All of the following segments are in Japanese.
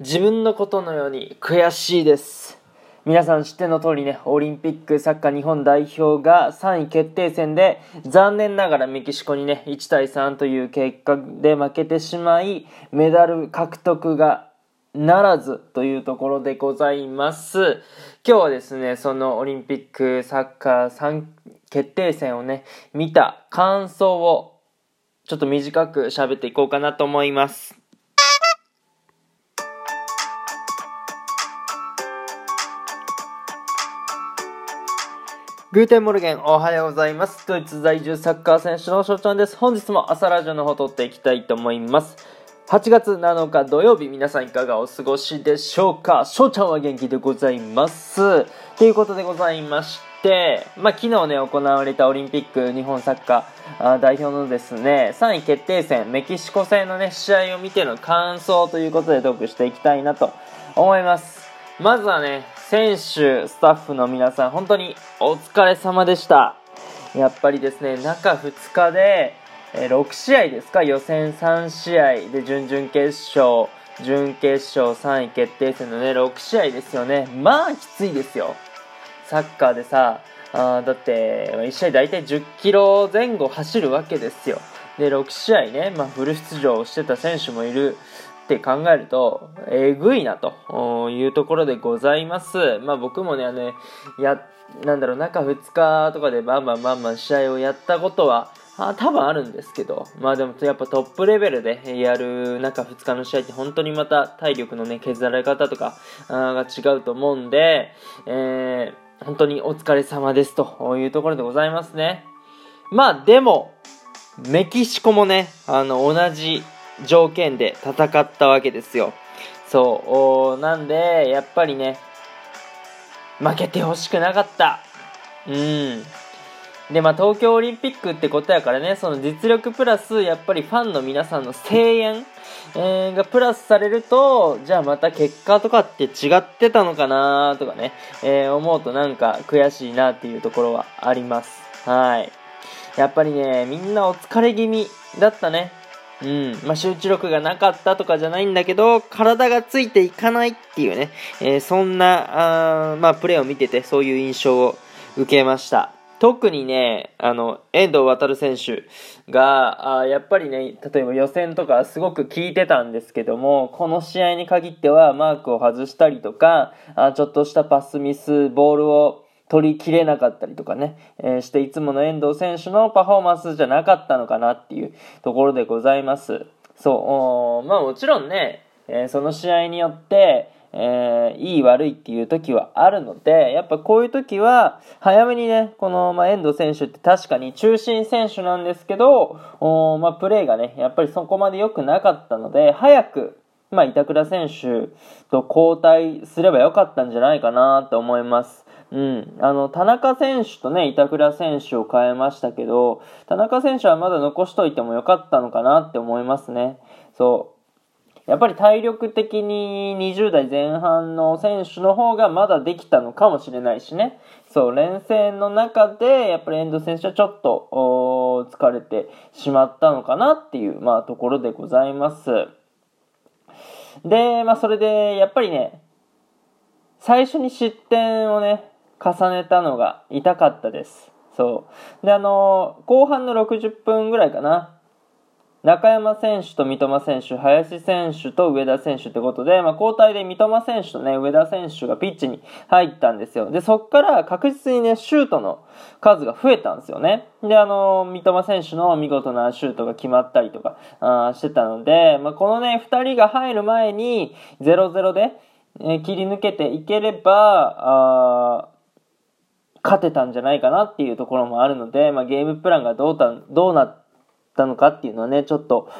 自分のことのように悔しいです。皆さん知っての通りね、オリンピックサッカー日本代表が3位決定戦で残念ながらメキシコにね、1対3という結果で負けてしまい、メダル獲得がならずというところでございます。今日はですね、そのオリンピックサッカー3決定戦をね、見た感想をちょっと短く喋っていこうかなと思います。 Guten Morgen、おはようございます。ドイツ在住サッカー選手の翔ちゃんです。本日も朝ラジオの方撮っていきたいと思います。8月7日土曜日、皆さんいかがお過ごしでしょうか？翔ちゃんは元気でございます。ということでございまして、まあ、昨日ね、行われたオリンピック日本サッカーあ代表のですね、3位決定戦、メキシコ戦のね、試合を見ての感想ということでトークしていきたいなと思います。まずはね、選手、スタッフの皆さん、本当にお疲れ様でした。やっぱりですね、中2日で、え6試合ですか、予選3試合で準々決勝、準決勝3位決定戦のね、6試合ですよね。まあ、きついですよ。サッカーでさ、あだって、1試合大体10キロ前後走るわけですよ。で、6試合ね、まあ、フル出場してた選手もいるって考えると、えぐいなというところでございます。まあ、僕もね、あの、や、なんだろう、中2日とかでバンバンバンバン試合をやったことは、あ多分あるんですけど、まあでもやっぱトップレベルでやる中2日の試合って本当にまた体力のね、削られ方とかが違うと思うんで、えー、本当にお疲れ様ですというところでございますね。まあでも、メキシコもね、あの、同じ条件で戦ったわけですよ。そう、なんで、やっぱりね、負けてほしくなかった。うん。で、まあ、東京オリンピックってことやからね、その実力プラス、やっぱりファンの皆さんの声援、えーがプラスされると、じゃあまた結果とかって違ってたのかなとかね、えー思うとなんか悔しいなっていうところはあります。はい。やっぱりね、みんなお疲れ気味だったね。うん。まあ、集中力がなかったとかじゃないんだけど、体がついていかないっていうね、えーそんな、あーまあ、プレーを見てて、そういう印象を受けました。特にね、あの、遠藤航選手が、あやっぱりね、例えば予選とかすごく効いてたんですけども、この試合に限ってはマークを外したりとか、あちょっとしたパスミス、ボールを取りきれなかったりとかね、えーしていつもの遠藤選手のパフォーマンスじゃなかったのかなっていうところでございます。そう、まあもちろんね、えーその試合によって、えーいい悪いっていう時はあるので、やっぱこういう時は、早めにね、この、まあ、遠藤選手って確かに中心選手なんですけど、おまあ、プレーがね、やっぱりそこまで良くなかったので、早く、まあ、板倉選手と交代すればよかったんじゃないかなと思います。うん。あの、田中選手とね、板倉選手を変えましたけど、田中選手はまだ残しといてもよかったのかなって思いますね。そう。やっぱり体力的に20代前半の選手の方がまだできたのかもしれないしね。そう、連戦の中で、やっぱり遠藤選手はちょっと、疲れてしまったのかなっていう、まあ、ところでございます。で、まあ、それで、やっぱりね、最初に失点をね、重ねたのが痛かったです。そう。で、あの後半の60分ぐらいかな。中山選手と三笘選手、林選手と上田選手ってことで、まあ、交代で三笘選手とね、上田選手がピッチに入ったんですよ。で、そっから確実にね、シュートの数が増えたんですよね。で、あの三笘選手の見事なシュートが決まったりとか、あしてたので、まあ、このね、二人が入る前に、0-0で、えー切り抜けていければ、あ勝てたんじゃないかなっていうところもあるので、まあ、ゲームプランがどうたどうなったのかっていうのはねちょっと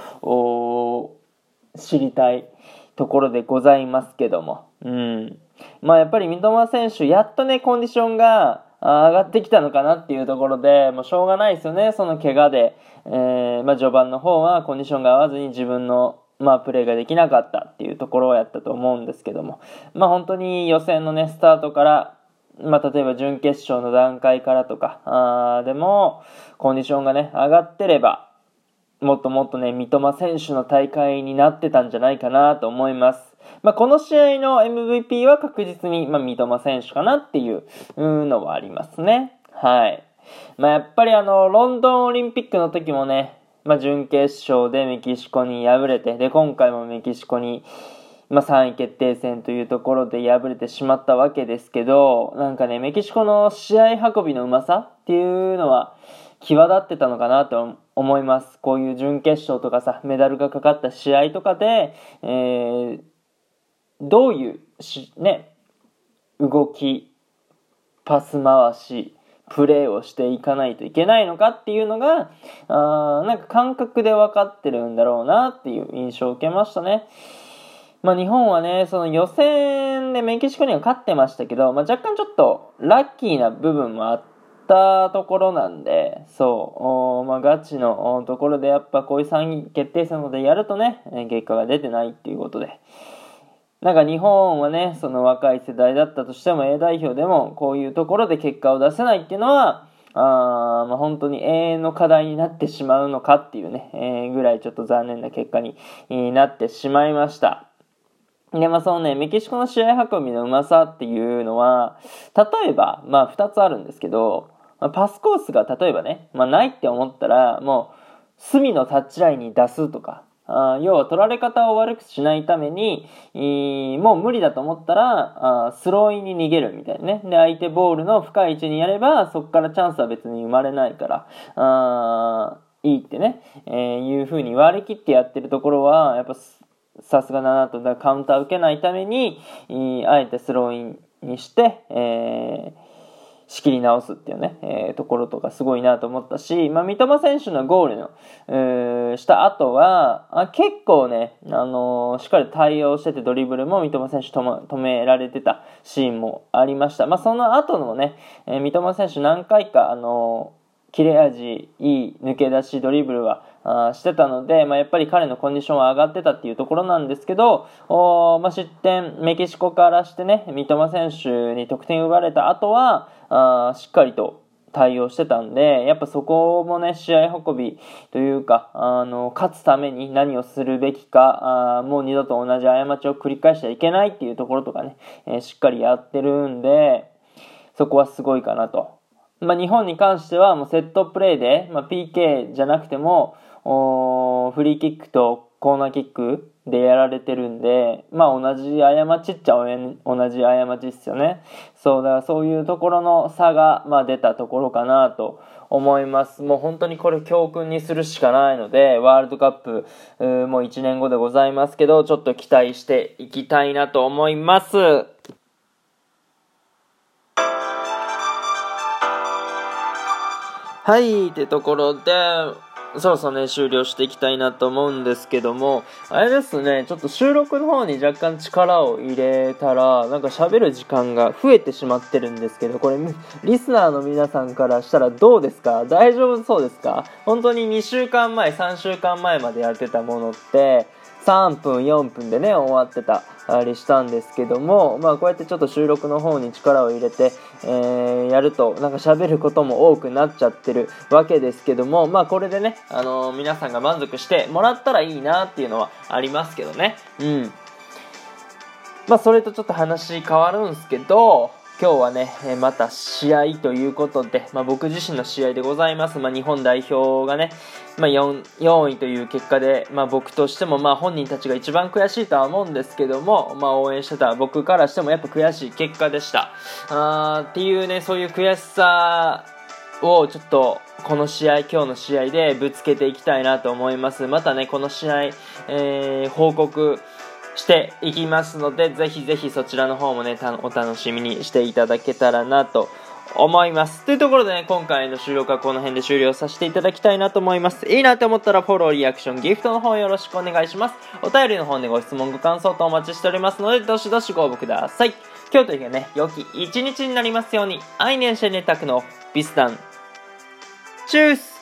知りたいところでございますけども、うん。まあ、やっぱり三笘選手やっとねコンディションが上がってきたのかなっていうところでもうしょうがないですよねその怪我で、えーまあ、序盤の方はコンディションが合わずに自分のまあ、プレーができなかったっていうところをやったと思うんですけども、まあ、本当に予選のね、スタートから、まあ、例えば準決勝の段階からとか、あーでも、コンディションがね、上がってれば、もっともっとね、三笘選手の大会になってたんじゃないかなと思います。まあ、この試合の MVP は確実に、まあ、三笘選手かなっていうのはありますね。はい。まあ、やっぱりあの、ロンドンオリンピックの時もね、まあ、準決勝でメキシコに敗れて、で、今回もメキシコに、まあ、3位決定戦というところで敗れてしまったわけですけど、なんかね、メキシコの試合運びのうまさっていうのは、際立ってたのかなと思います。こういう準決勝とかさ、メダルがかかった試合とかで、えー、どういうし、ね、動き、パス回し、プレーをしていかないといけないのかっていうのが、あなんか感覚で分かってるんだろうなっていう印象を受けましたね。まあ日本はね、その予選でメキシコには勝ってましたけど、まあ若干ちょっとラッキーな部分もあったところなんで、そう、まあガチのところでやっぱこういう3位決定戦でやるとね、結果が出てないっていうことで、なんか日本はね、その若い世代だったとしても A 代表でもこういうところで結果を出せないっていうのは、あまあ、本当に永遠の課題になってしまうのかっていうね、えー、ぐらいちょっと残念な結果になってしまいました。で、まあそのね、メキシコの試合運びのうまさっていうのは、例えば、まあ二つあるんですけど、まあ、パスコースが例えばね、まあないって思ったら、もう、隅のタッチラインに出すとか、あ要は取られ方を悪くしないために、もう無理だと思ったらあスローインに逃げるみたいなね。で、相手ボールの深い位置にやれば、そこからチャンスは別に生まれないから、あいいってね、えー、いう風に割り切ってやってるところは、やっぱさすがだなと、だカウンター受けないために、あえてスローインにして、えー仕切り直すっていうね、えー、ところとかすごいなと思ったし、まあ、三笘選手のゴールの、えー、した後は、あ結構ね、あのー、しっかり対応しててドリブルも三笘選手止められてたシーンもありました。まあ、その後のね、えー、三笘選手何回か、あの切れ味いい抜け出しドリブルはあしてたので、まあ、やっぱり彼のコンディションは上がってたっていうところなんですけど、おまあ、失点、メキシコからしてね、三笘選手に得点奪われた後は、あしっかりと対応してたんで、やっぱそこもね、試合運びというか、あの、勝つために何をするべきか、あもう二度と同じ過ちを繰り返しちゃいけないっていうところとかね、えー、しっかりやってるんで、そこはすごいかなと。まあ、日本に関してはもうセットプレーで、まあ、PK じゃなくても、フリーキックとコーナーキックでやられてるんで、まあ同じ過ちっちゃ同じ過ちっすよね。そう、だからそういうところの差が、まあ出たところかなと思います。もう本当にこれ教訓にするしかないので、ワールドカップ、もう1年後でございますけど、ちょっと期待していきたいなと思います。はい、ってところで、そろそろね、終了していきたいなと思うんですけども、あれですね、ちょっと収録の方に若干力を入れたら、なんか喋る時間が増えてしまってるんですけど、これ、リスナーの皆さんからしたらどうですか？大丈夫そうですか？本当に2週間前、3週間前までやってたものって、3分、4分でね、終わってたりしたんですけども、まあこうやってちょっと収録の方に力を入れて、えー、やると、なんか喋ることも多くなっちゃってるわけですけども、まあこれでね、あのー、皆さんが満足してもらったらいいなっていうのはありますけどね。うん。まあそれとちょっと話変わるんすけど、今日はね、また試合ということで、まあ、僕自身の試合でございます。まあ、日本代表がね、まあ4、4位という結果で、まあ、僕としても、まあ、本人たちが一番悔しいとは思うんですけども、まあ、応援してた僕からしてもやっぱ悔しい結果でした。あーっていうね、そういう悔しさをちょっとこの試合、今日の試合でぶつけていきたいなと思います。またね、この試合、えー、報告、していきますので、ぜひぜひそちらの方もね、お楽しみにしていただけたらなと思います。というところでね、今回の収録はこの辺で終了させていただきたいなと思います。いいなって思ったらフォロー、リアクション、ギフトの方よろしくお願いします。お便りの方でご質問、ご感想とお待ちしておりますので、どしどしご応募ください。今日という日がね、良き一日になりますように、アイネンシェネタクのビスタン。チュース